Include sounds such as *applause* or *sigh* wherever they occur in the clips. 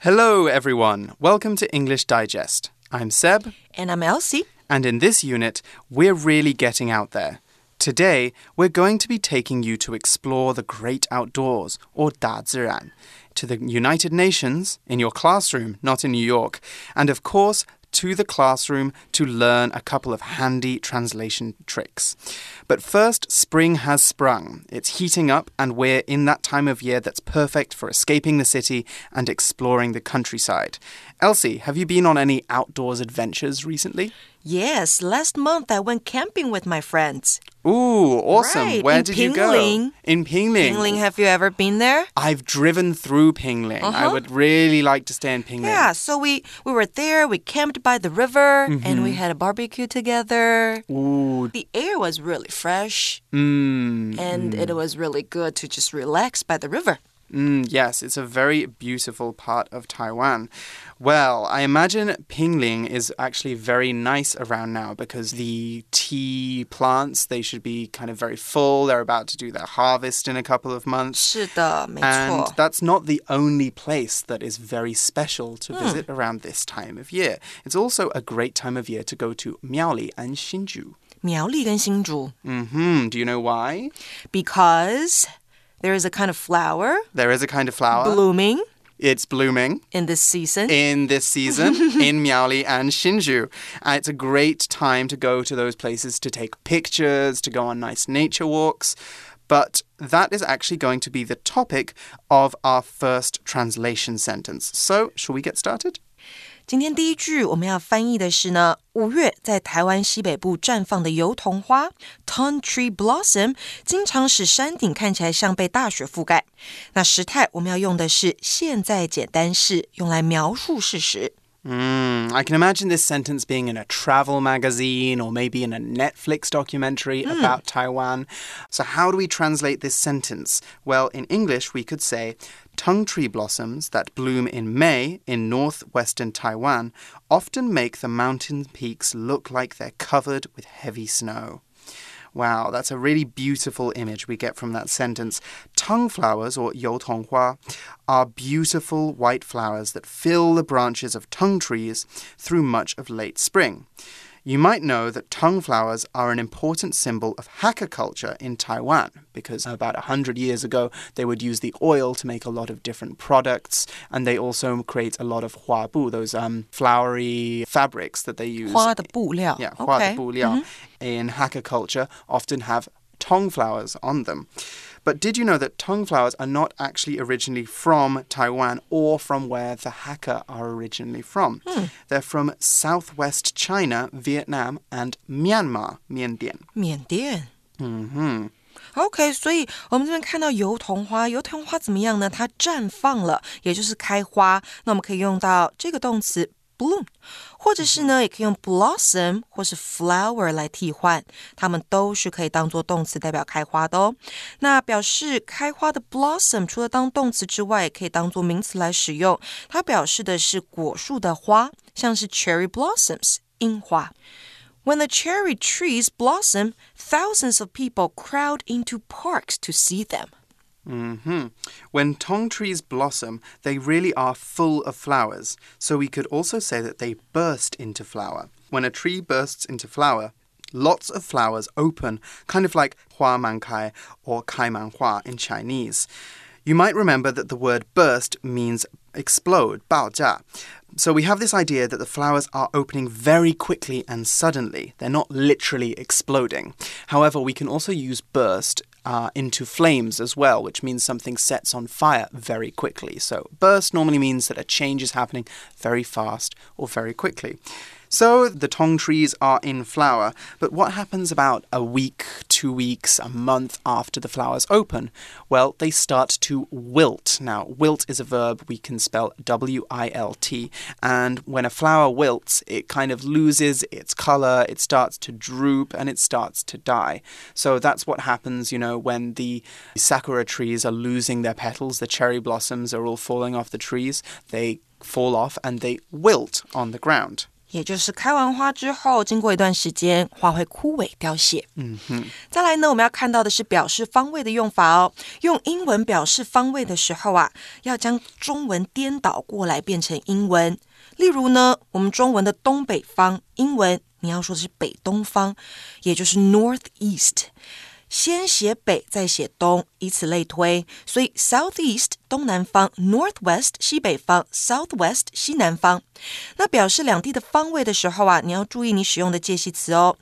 Hello, everyone. Welcome to English Digest. I'm Seb. And I'm Elsie. And in this unit, we're really getting out there. Today, we're going to be taking you to explore the great outdoors, or 大自然, to the United Nations, in your classroom, not in New York, and of course, to the classroom to learn a couple of handy translation tricks. But first, spring has sprung. It's heating up, and we're in that time of year that's perfect for escaping the city and exploring the countryside. Elsie, have you been on any outdoors adventures recently? Yes, last month I went camping with my friends. Ooh, awesome. Right, Where did you go? Pinglin. In Pinglin. Pinglin, have you ever been there? I've driven through Pinglin. I Uh-huh. would really like to stay in Pinglin. Yeah, so we we were there, we camped by the river, and Mm-hmm. we had a barbecue together. Ooh. The air was really fresh, Mm. and it was really good to just relax by the river. Mm, yes, it's a very beautiful part of Taiwan. Well, I imagine Pinglin is actually very nice around now because the tea plants, they should be kind of very full. They're about to do their harvest in a couple of months. and that's not the only place that is very special to visit mm. around this time of year. It's also a great time of year to go to Miaoli and Hsinchu. 苗栗跟新竹. Mm hmm. Do you know why? Because there is a kind of flower There is a kind of flower. blooming It's blooming. in this season. in this season *laughs* in Miaoli and Hsinchu. And it's a great time to go to those places to take pictures, to go on nice nature walks. But that is actually going to be the topic of our first translation sentence. So, shall we get started? 今天第一句我们要翻译的是呢，五月在台湾西北部绽放的油桐花 （Tung Tree Blossom） 经常使山顶看起来像被大雪覆盖。那时态我们要用的是现在简单式，用来描述事实。Mm, I can imagine this sentence being in a travel magazine or maybe in a Netflix documentary mm. about Taiwan. So, how do we translate this sentence? Well, in English, we could say tung tree blossoms that bloom in May in northwestern Taiwan often make the mountain peaks look like they're covered with heavy snow. Wow, that's a really beautiful image we get from that sentence. Tung flowers, or youtonghua, are beautiful white flowers that fill the branches of tung trees through much of late spring. You might know that tung flowers are an important symbol of Hakka culture in Taiwan because about 100 years ago they would use the oil to make a lot of different products and they also create a lot of hua bu, those um, flowery fabrics that they use. Hua de bu liao. Yeah, hua okay. de bu liao. Mm -hmm. In Hakka culture often have tung flowers on them. But did you know that tung flowers are not actually originally from Taiwan or from where the Hakka are originally from? Hmm. They're from southwest China, Vietnam, and Myanmar, 缅甸.缅甸. Mm-hmm. OK，所以我们这边看到油桐花，油桐花怎么样呢？它绽放了，也就是开花。那我们可以用到这个动词 bloom，或者是呢，也可以用 blossom 或是 flower 来替换，它们都是可以当做动词代表开花的哦。那表示开花的 blossom 除了当动词之外，也可以当做名词来使用，它表示的是果树的花，像是 cherry blossoms 樱花。When the cherry trees blossom, thousands of people crowd into parks to see them. hmm When tung trees blossom, they really are full of flowers. So we could also say that they burst into flower. When a tree bursts into flower, lots of flowers open, kind of like hua man kai or kai man hua in Chinese. You might remember that the word burst means explode, 爆炸. So we have this idea that the flowers are opening very quickly and suddenly. They're not literally exploding. However, we can also use burst uh, into flames as well, which means something sets on fire very quickly. So, burst normally means that a change is happening very fast or very quickly. So, the tung trees are in flower, but what happens about a week, two weeks, a month after the flowers open? Well, they start to wilt. Now, wilt is a verb we can spell W I L T, and when a flower wilts, it kind of loses its color, it starts to droop, and it starts to die. So, that's what happens, you know, when the sakura trees are losing their petals, the cherry blossoms are all falling off the trees, they fall off and they wilt on the ground. 也就是开完花之后，经过一段时间，花会枯萎凋谢。嗯哼。再来呢，我们要看到的是表示方位的用法哦。用英文表示方位的时候啊，要将中文颠倒过来变成英文。例如呢，我们中文的东北方，英文你要说的是北东方，也就是 northeast。先写北，再写东，以此类推。所以 southeast 东南方，northwest 西北方，southwest 西南方。那表示两地的方位的时候啊，你要注意你使用的介系词哦。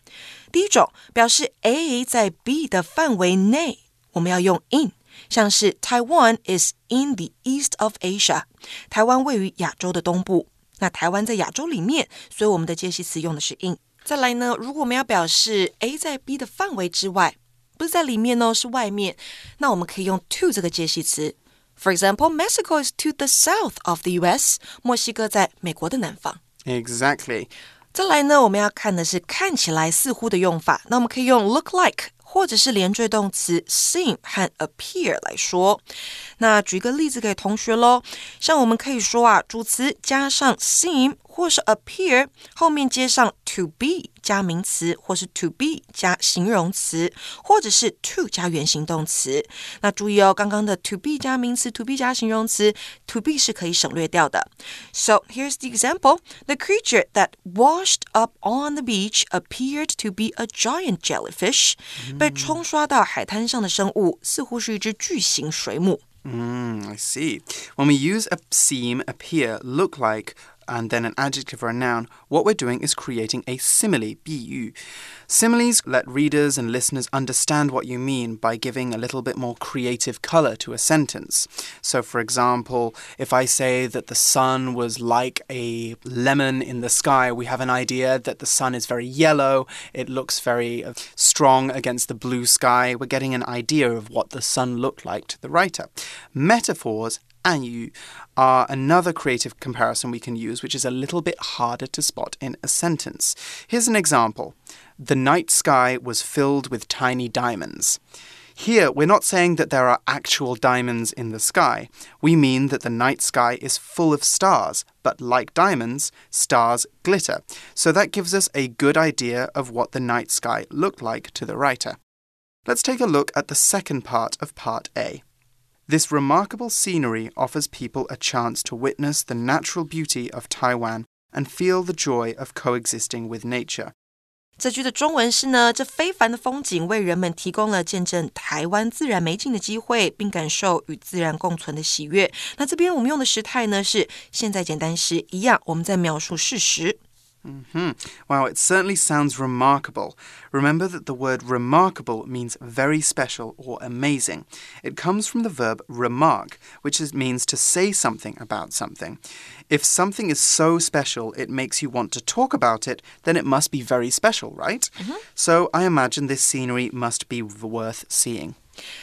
第一种表示 A 在 B 的范围内，我们要用 in，像是 Taiwan is in the east of Asia，台湾位于亚洲的东部。那台湾在亚洲里面，所以我们的介系词用的是 in。再来呢，如果我们要表示 A 在 B 的范围之外。不是在里面哦，是外面。那我们可以用 to 这个介系词。For example, Mexico is to the south of the U.S. 墨西哥在美国的南方。Exactly. 再来呢，我们要看的是看起来似乎的用法。那我们可以用 look like 或者是连缀动词 seem 和 appear 来说。那举个例子给同学喽，像我们可以说啊，主词加上 seem 或是 appear 后面接上 to be。加名词，或是 to be 加形容词，或者是 to 加原形动词。那注意哦，刚刚的 to be 加名词，to be 加形容词，to be 是可以省略掉的。So here's the example: the creature that washed up on the beach appeared to be a giant jellyfish. 被冲刷到海滩上的生物似乎是一只巨型水母。Mm, I see. When we use a seem, appear, look like, and then an adjective or a noun, what we're doing is creating a simile, 比喻. Similes let readers and listeners understand what you mean by giving a little bit more creative color to a sentence. So, for example, if I say that the sun was like a lemon in the sky, we have an idea that the sun is very yellow, it looks very uh, strong against the blue sky. We're getting an idea of what the sun looked like to the writer. Metaphors 暗语 are another creative comparison we can use, which is a little bit harder to spot in a sentence. Here's an example The night sky was filled with tiny diamonds. Here, we're not saying that there are actual diamonds in the sky. We mean that the night sky is full of stars, but like diamonds, stars glitter. So that gives us a good idea of what the night sky looked like to the writer. Let's take a look at the second part of Part A. This remarkable scenery offers people a chance to witness the natural beauty of Taiwan and feel the joy of coexisting with nature. 这句的中文是呢，这非凡的风景为人们提供了见证台湾自然美景的机会，并感受与自然共存的喜悦。那这边我们用的时态呢是现在简单时一样，我们在描述事实。 Mm -hmm. Wow, it certainly sounds remarkable. Remember that the word remarkable means very special or amazing. It comes from the verb remark, which is, means to say something about something. If something is so special it makes you want to talk about it, then it must be very special, right? Mm -hmm. So I imagine this scenery must be worth seeing.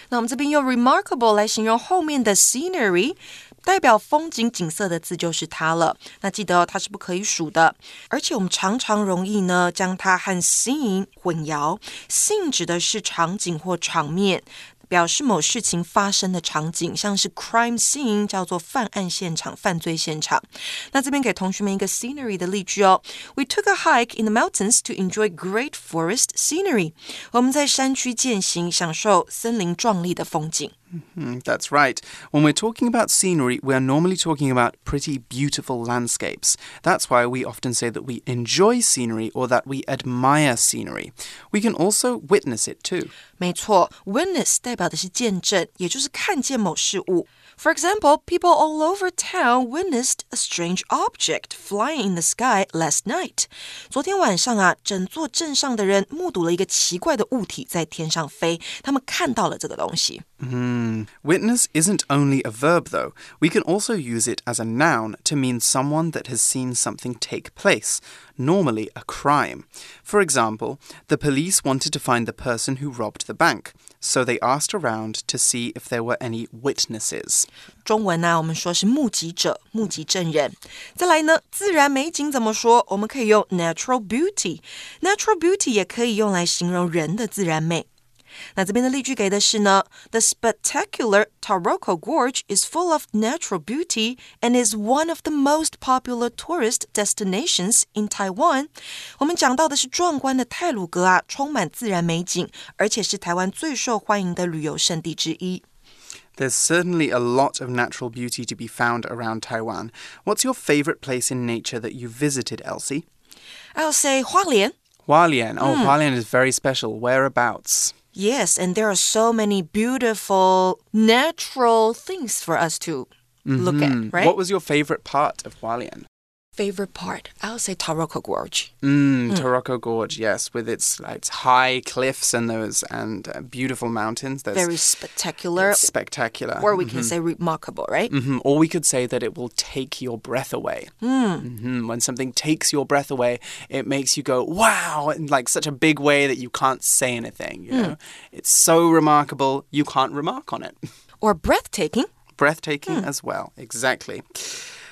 那我们这边用 remarkable 来形容后面的 scenery， 代表风景景色的字就是它了。那记得哦它是不可以数的，而且我们常常容易呢将它和 scene 混淆。scene 指的是场景或场面。表示某事情发生的场景，像是 crime scene 叫做犯案现场、犯罪现场。那这边给同学们一个 scenery 的例句哦。We took a hike in the mountains to enjoy great forest scenery。我们在山区践行，享受森林壮丽的风景。Mm, that's right. When we're talking about scenery, we're normally talking about pretty beautiful landscapes. That's why we often say that we enjoy scenery or that we admire scenery. We can also witness it too. 没错，witness 代表的是见证，也就是看见某事物。 For example, people all over town witnessed a strange object flying in the sky last night. 昨天晚上啊，整座镇上的人目睹了一个奇怪的物体在天上飞，他们看到了这个东西。Hmm. Witness isn't only a verb, though. We can also use it as a noun to mean someone that has seen something take place, normally a crime. For example, the police wanted to find the person who robbed the bank, so they asked around to see if there were any witnesses. 中文呢、啊，我们说是目击者、目击证人。再来呢，自然美景怎么说？我们可以用 natural beauty。natural beauty 也可以用来形容人的自然美。 那这边的例句给的是呢，The spectacular Taroko Gorge is full of natural beauty and is one of the most popular tourist destinations in Taiwan。我们讲到的是壮观的泰鲁格啊，充满自然美景，而且是台湾最受欢迎的旅游胜地之一。There's certainly a lot of natural beauty to be found around Taiwan. What's your favorite place in nature that you visited, Elsie? I'll say 花莲。 Hualien. Oh, Hualien is very special. Whereabouts? Yes, and there are so many beautiful natural things for us to look Hmm. at, right? What was your favorite part of Hualien? Favorite part? I'll say Taroko Gorge. Mm, Taroko Gorge, yes, with its, its high cliffs and those and uh, beautiful mountains. That's Very spectacular, spectacular. or we can say remarkable, right? hmm Or we could say that it will take your breath away. hmm When something takes your breath away, it makes you go, wow, in like such a big way that you can't say anything. You know? It's so remarkable, you can't remark on it. Or breathtaking. Breathtaking as well, exactly.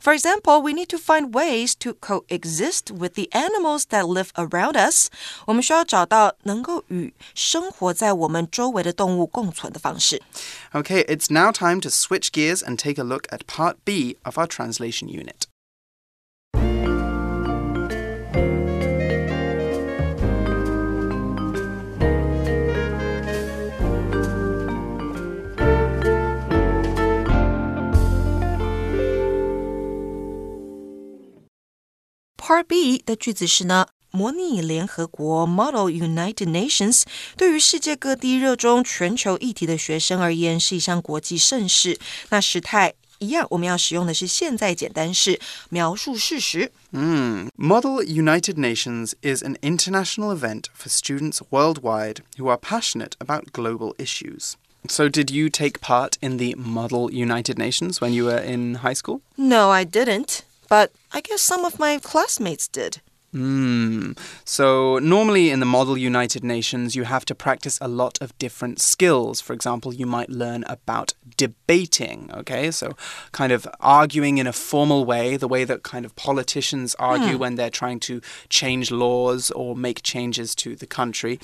For example, we need to find ways to coexist with the animals that live around us. 我们需要找到能够与生活在我们周围的动物共存的方式。 Okay, it's now time to switch gears and take a look at part B of our translation unit. B 的句子是呢，模拟联合国 （Model United Nations） 对于世界各地热衷全球议题的学生而言是一项国际盛事。那时态一样，我们要使用的是现在简单式，描述事实。 Mm. Model United Nations is an international event for students worldwide who are passionate about global issues. So, did you take part in the Model United Nations when you were in high school? No, I didn't. But I guess some of my classmates did. Hmm. So, normally in the model United Nations, you have to practice a lot of different skills. For example, you might learn about debating, okay? So, kind of arguing in a formal way, the way that kind of politicians argue mm. when they're trying to change laws or make changes to the country.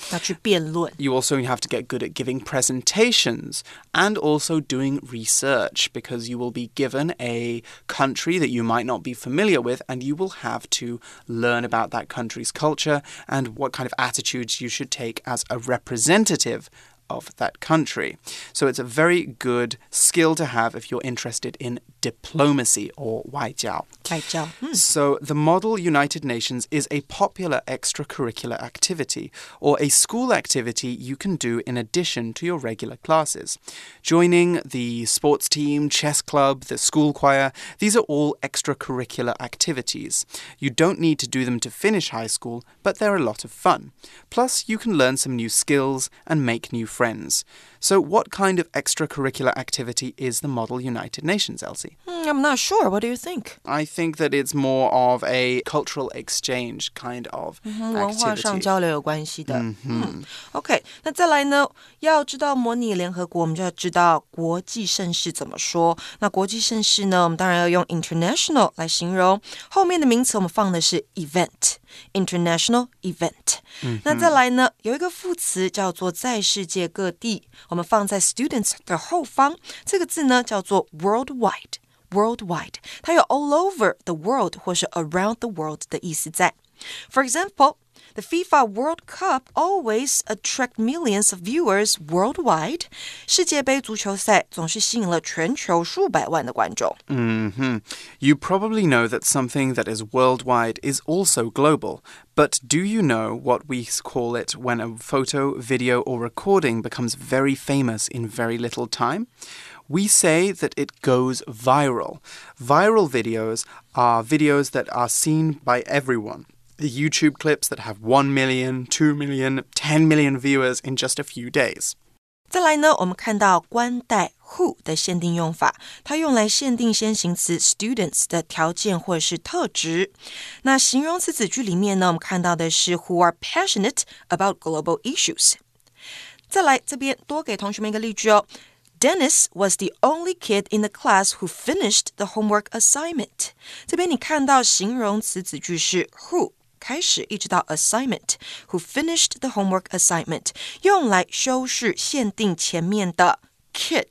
You also have to get good at giving presentations and also doing research because you will be given a country that you might not be familiar with and you will have to learn about that country's culture and what kind of attitudes you should take as a representative of that country. So it's a very good skill to have if you're interested in diplomacy or 外交. 外交，嗯 So, the Model United Nations is a popular extracurricular activity or a school activity you can do in addition to your regular classes. Joining the sports team, chess club, the school choir, these are all extracurricular activities. You don't need to do them to finish high school, but they're a lot of fun. Plus, you can learn some new skills and make new friends. So, what kind of extracurricular activity is the Model United Nations, Elsie? Hmm, I'm not sure. What do you think? I think that it's more of a cultural exchange kind of 文化上 activity. 交流有关系的。嗯 OK，那再来呢？要知道模拟联合国，我们就要知道国际盛事怎么说。那国际盛事呢，我们当然要用 international 来形容。后面的名词我们放的是 event，international event。那再来呢，有一个副词叫做在世界各地，我们放在 students 的后方。这个字呢叫做 worldwide。 worldwide，它有 all over the world 或是 around the world 的意思在。For example, the FIFA World Cup always attract millions of viewers worldwide. 世界杯足球赛总是吸引了全球数百万的观众。 hmm You probably know that something that is worldwide is also global. But do you know what we call it when a photo, video, or recording becomes very famous in very little time? We say that it goes viral. Viral videos are videos that are seen by everyone. The YouTube clips that have 1 million, 2 million, 10 million viewers in just a few days. 再来呢，我们看到关带 who 的限定用法，它用来限定先行词 students 的条件或者是特质。那形容词子句里面呢，我们看到的是 who are passionate about global issues。再来这边多给同学们一个例句哦。 Dennis was the only kid in the class who finished the homework assignment。这边你看到形容词子句是 who 开始，一直到 assignment，who finished the homework assignment，用来修饰限定前面的 kid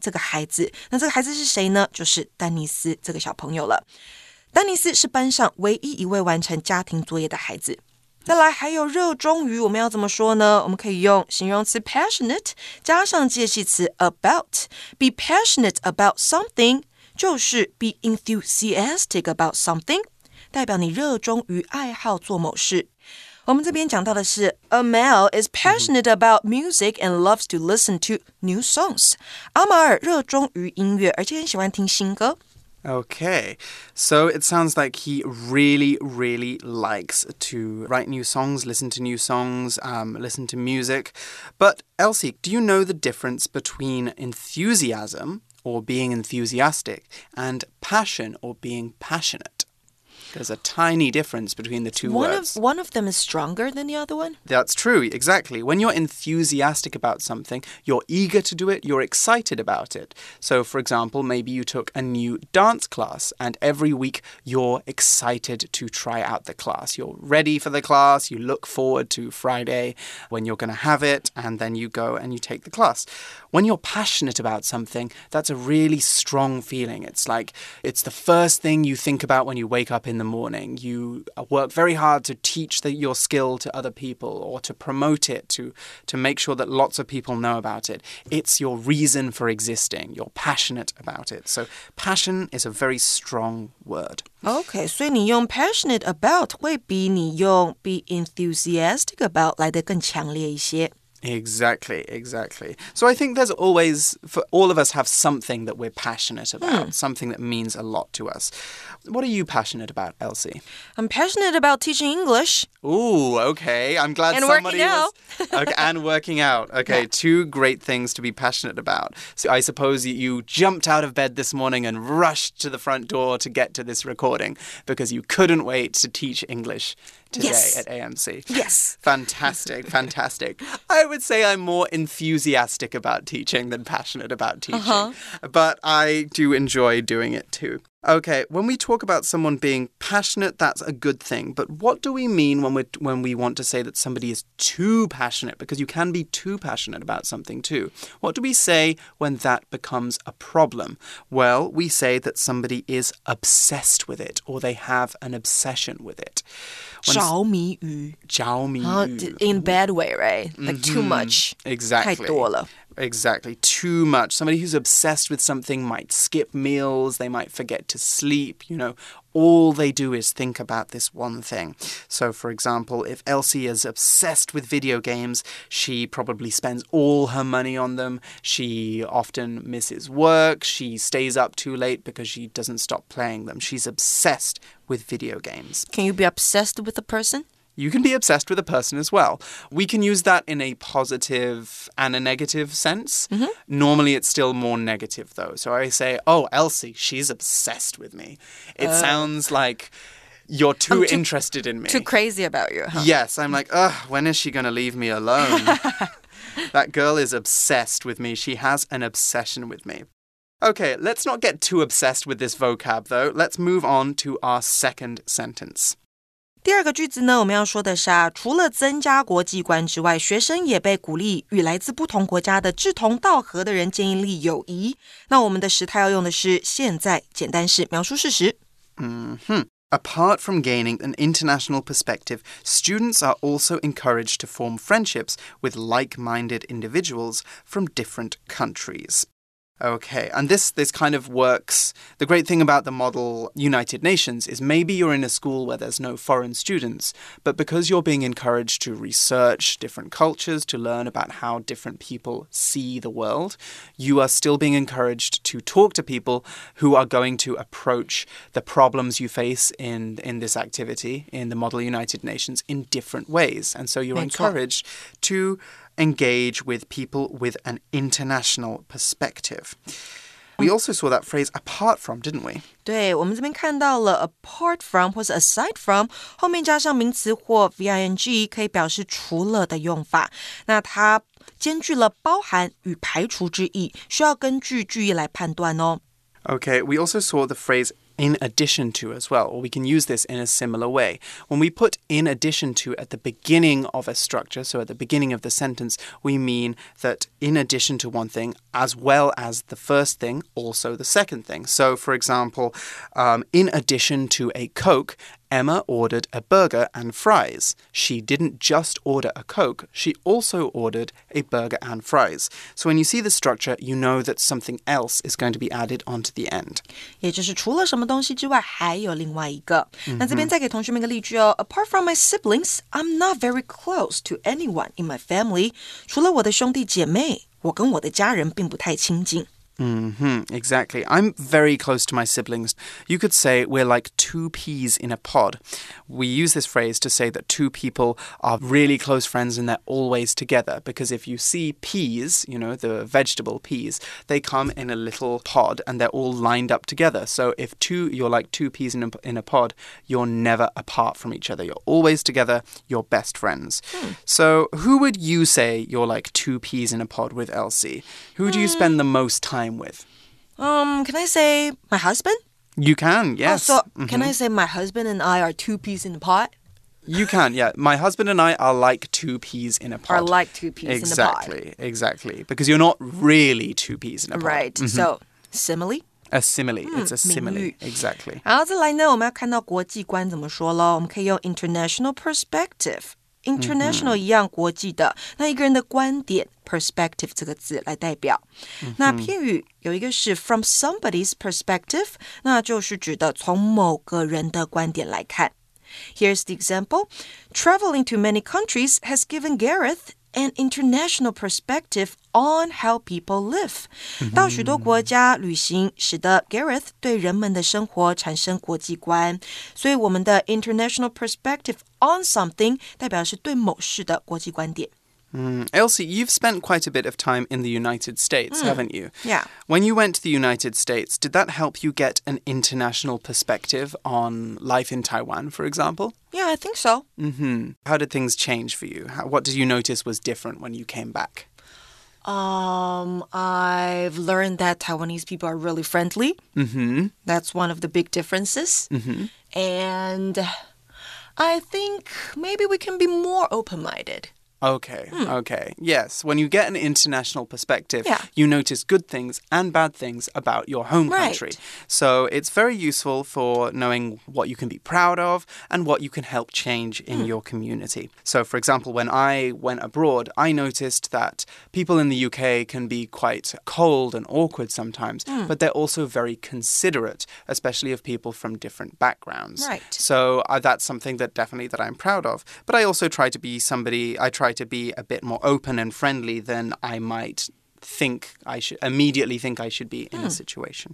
这个孩子。那这个孩子是谁呢？就是丹尼斯这个小朋友了。丹尼斯是班上唯一一位完成家庭作业的孩子。再来，还有热衷于，我们要怎么说呢？我们可以用形容词 passionate 加上介系词 about。Be passionate about something 就是 be enthusiastic about something，代表你热衷于爱好做某事。我们这边讲到的是，A Mel is passionate about music and loves to listen to new songs。阿马尔热衷于音乐，而且很喜欢听新歌。Okay, so it sounds like he really, really likes to write new songs, listen to new songs, um, listen to music. But Elsie, do you know the difference between enthusiasm or being enthusiastic and passion or being passionate? There's a tiny difference between the two one words. Of, one of them is stronger than the other one? That's true, exactly. When you're enthusiastic about something, you're eager to do it, you're excited about it. So, for example, maybe you took a new dance class, and every week you're excited to try out the class. You're ready for the class, you look forward to Friday when you're going to have it, and then you go and you take the class When you're passionate about something, that's a really strong feeling. It's like it's the first thing you think about when you wake up in the morning. You work very hard to teach the, your skill to other people or to promote it, to, to make sure that lots of people know about it. It's your reason for existing. You're passionate about it. So, passion is a very strong word. OK，所以你用 passionate about 会比你用 be enthusiastic about 来的更强烈一些。 Exactly, exactly. So I think there's always, for all of us, have something that we're passionate about, hmm. something that means a lot to us. What are you passionate about, Elsie? I'm passionate about teaching English. Ooh, okay. I'm glad And somebody working was out. *laughs* okay, and working out. Okay, Yeah. two great things to be passionate about. So I suppose you jumped out of bed this morning and rushed to the front door to get to this recording because you couldn't wait to teach English today Yes. at AMC. Yes. Fantastic, *laughs* fantastic. I would say I'm more enthusiastic about teaching than passionate about teaching. Uh-huh. But I do enjoy doing it too. Okay, when we talk about someone being passionate, that's a good thing. But what do we mean when we when we want to say that somebody is too passionate? Because you can be too passionate about something too. What do we say when that becomes a problem? Well, we say that somebody is obsessed with it or they have an obsession with it. When 着迷于 Jiao Mi uh, Yu. in bad way, right? Like too much. Exactly. 太多了。 Exactly. Too much. Somebody who's obsessed with something might skip meals, they might forget to sleep, you know. All they do is think about this one thing. So, for example, if Elsie is obsessed with video games, she probably spends all her money on them. She often misses work. She stays up too late because she doesn't stop playing them. She's obsessed with video games. Can you be obsessed with a person? You can be obsessed with a person as well. We can use that in a positive and a negative sense. Mm-hmm. Normally, it's still more negative, though. So I say, Oh, Elsie, she's obsessed with me. It uh, sounds like you're too, too- interested in me. Too crazy about you, huh? Yes, I'm like, ugh, when is she going to leave me alone? *laughs* that girl is obsessed with me. She has an obsession with me. Okay, let's not get too obsessed with this vocab, though. Let's move on to our second sentence. 第二个句子呢，我们要说的是啊，除了增加国际观之外，学生也被鼓励与来自不同国家的志同道合的人建立友谊。那我们的时态要用的是现在简单式描述事实。 Apart from gaining an international perspective, students are also encouraged to form friendships with like minded individuals from different countries. Okay, and this, this kind of works. The great thing about the model United Nations is maybe you're in a school where there's no foreign students, but because you're being encouraged to research different cultures, to learn about how different people see the world, you are still being encouraged to talk to people who are going to approach the problems you face in, in this activity, in the model United Nations, in different ways. And so you're encouraged to engage with people with an international perspective. We also saw that phrase apart from, didn't we? 对，我们这边看到了 apart from 或者 aside from 后面加上名词或 ving，可以表示除了的用法。那它兼具了包含与排除之意，需要根据句意来判断哦。Okay, we also saw the phrase in addition to as well, or we can use this in a similar way. When we put in addition to at the beginning of a structure, so at the beginning of the sentence, we mean that in addition to one thing, as well as the first thing, also the second thing. So, for example, um, in addition to a Coke, Emma ordered a burger and fries. She didn't just order a Coke, she also ordered a burger and fries. So when you see the structure, you know that something else is going to be added onto the end. 也就是除了什么东西之外，还有另外一个。那这边再给同学们一个例句哦。Apart from my siblings, I'm not very close to anyone in my family. 除了我的兄弟姐妹，我跟我的家人并不太亲近。 Hmm exactly. I'm very close to my siblings. You could say we're like two peas in a pod. We use this phrase to say that two people are really close friends and they're always together. Because if you see peas, you know, the vegetable peas, they come in a little pod and they're all lined up together. So if two, you're like two peas in a, in a pod, you're never apart from each other. You're always together. You're best friends. Hmm. So who would you say you're like two peas in a pod with, Elsie? Who do you spend the most time time with? Um, can I say my husband? You can, yes. Oh, so can I say my husband and I are two peas in a pot? You can, yeah. My husband and I are like two peas in a pot. Are like two peas exactly, in a pot. Exactly, exactly. Because you're not really two peas in a pot. Right. Mm -hmm. So simile. A simile. it's a simile. Exactly. 好，再来呢，我们要看到国际观怎么说喽？我们可以用 international perspective。 international 一样国际的，那一个人的观点 perspective 这个字来代表。那片语有一个是 from somebody's perspective，那就是指的从某个人的观点来看。Here's the example. Traveling to many countries has given Gareth an international perspective on how people live。到许多国家旅行，使得 Gareth 对人们的生活产生国际观。所以我们的 international perspective on something 代表是对某事的国际观点。Mm. Elsie, you've spent quite a bit of time in the United States, mm. haven't you? Yeah. When you went to the United States, did that help you get an international perspective on life in Taiwan, for example? Yeah, I think so. Mm-hmm. How did things change for you? How, what did you notice was different when you came back? Um, I've learned that Taiwanese people are really friendly. Mm-hmm. That's one of the big differences. Mm-hmm. And I think maybe we can be more open-minded. Okay, hmm. okay. Yes, when you get an international perspective, yeah. you notice good things and bad things about your home country. Right. So it's very useful for knowing what you can be proud of and what you can help change in hmm. your community. So, for example, when I went abroad, I noticed that people in the UK can be quite cold and awkward sometimes, hmm. but they're also very considerate, especially of people from different backgrounds. Right. So uh, that's something that definitely that I'm proud of. But I also try to be somebody, I try try to be a bit more open and friendly than I might think I should immediately think I should be in a hmm. situation.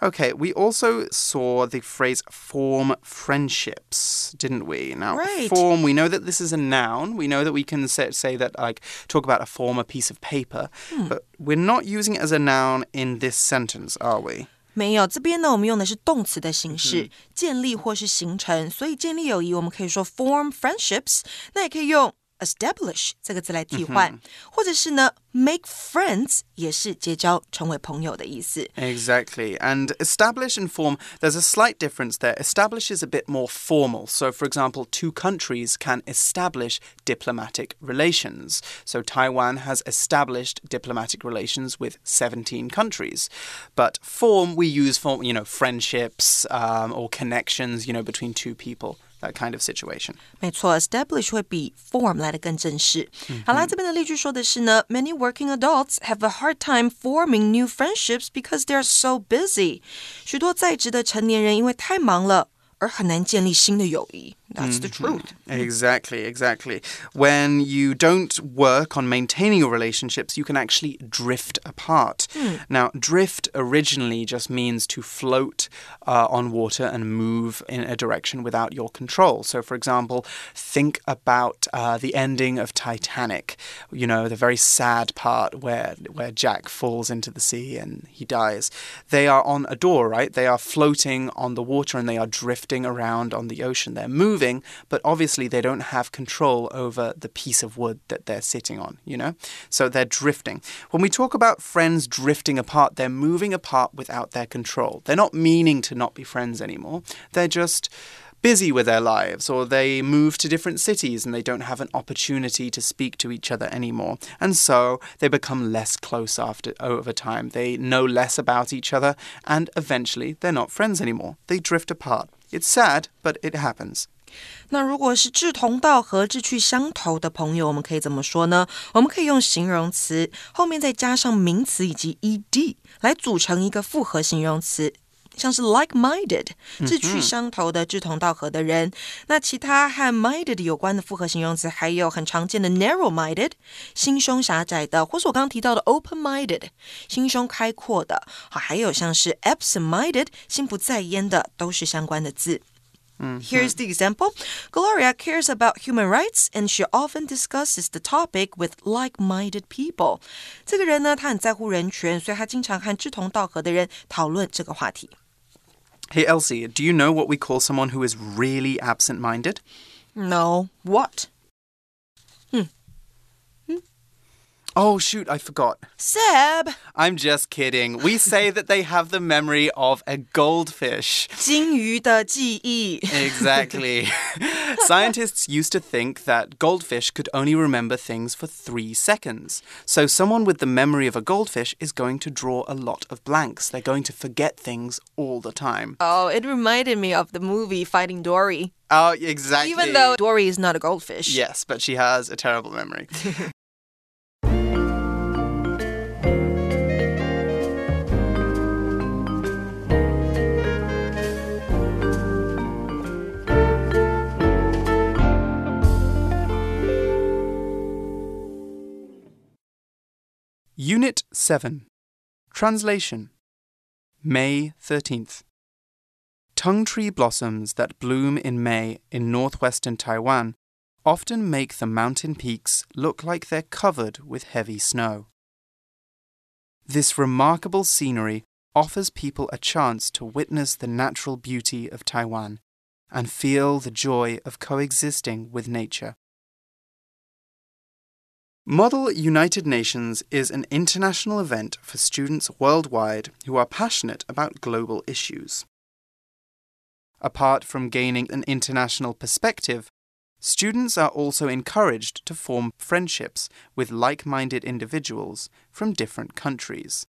Okay, we also saw the phrase form friendships, didn't we? Now, right. form, we know that this is a noun. We know that we can say, say that, like, talk about a form, a piece of paper, hmm. but we're not using it as a noun in this sentence, are we? 没有，这边呢，我们用的是动词的形式，嗯、建立或是形成。所以建立友谊，我们可以说 form friendships，那也可以用 establish 这个字来替换，嗯、或者是呢 make friends 也是结交、成为朋友的意思。Exactly. And establish and form, there's a slight difference there. Establish is a bit more formal. So, for example, two countries can establish diplomatic relations. So, Taiwan has established diplomatic relations with 17 countries. But form, we use for, you know, friendships um, or connections, you know, between two people that kind of situation. 没错，establish 会比 form 来的更正式。嗯、好啦，这边的例句说的是呢，Many working adults have a hard time forming new friendships because they are so busy。许多在职的成年人因为太忙了。而很难建立新的友谊。 That's the truth. Exactly, exactly. When you don't work on maintaining your relationships, you can actually drift apart. Now, drift originally just means to float uh, on water and move in a direction without your control. So, for example, think about uh, the ending of Titanic. You know, the very sad part where where Jack falls into the sea and he dies. They are on a door, right? They are floating on the water and they are drifting around on the ocean. They're moving moving, but obviously they don't have control over the piece of wood that they're sitting on, you know? So they're drifting. When we talk about friends drifting apart, they're moving apart without their control. They're not meaning to not be friends anymore. They're just busy with their lives, or they move to different cities and they don't have an opportunity to speak to each other anymore. And so they become less close after over time. They know less about each other, and eventually they're not friends anymore. They drift apart. It's sad, but it happens. 那如果是志同道合、志趣相投的朋友，我们可以怎么说呢？我们可以用形容词后面再加上名词以及 ed 来组成一个复合形容词，像是 like-minded，志趣相投的、志同道合的人。那其他和 minded 有关的复合形容词，还有很常见的 narrow-minded，心胸狭窄的，或是我刚刚提到的 open-minded，心胸开阔的。好，还有像是 absent-minded，心不在焉的，都是相关的字。Here's the example. Gloria cares about human rights and she often discusses the topic with like-minded people. 这个人呢，他很在乎人权，所以他经常和志同道合的人讨论这个话题。 Hey, Elsie, do you know what we call someone who is really absent minded? No, what? Oh, shoot, I forgot. Seb! I'm just kidding. We *laughs* say that they have the memory of a goldfish. exactly. *laughs* *laughs* Scientists used to think that goldfish could only remember things for three seconds. So, someone with the memory of a goldfish is going to draw a lot of blanks. They're going to forget things all the time. Oh, it reminded me of the movie Finding Dory. Oh, exactly. Even though Dory is not a goldfish. Yes, but she has a terrible memory. Unit 7 Translation May 13th. Tung tree blossoms that bloom in May in northwestern Taiwan often make the mountain peaks look like they're covered with heavy snow. This remarkable scenery offers people a chance to witness the natural beauty of Taiwan and feel the joy of coexisting with nature. Model United Nations is an international event for students worldwide who are passionate about global issues. Apart from gaining an international perspective, students are also encouraged to form friendships with like minded individuals from different countries.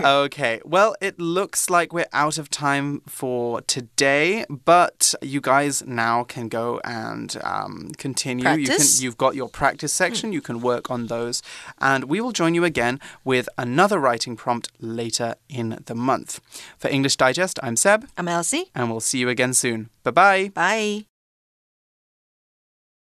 Okay, well, it looks like we're out of time for today, but you guys now can go and um, continue. You Practice. can, you've got your practice section, you can work on those, and we will join you again with another writing prompt later in the month. For English Digest, I'm Seb, I'm Elsie. and we'll see you again soon. Bye bye. Bye.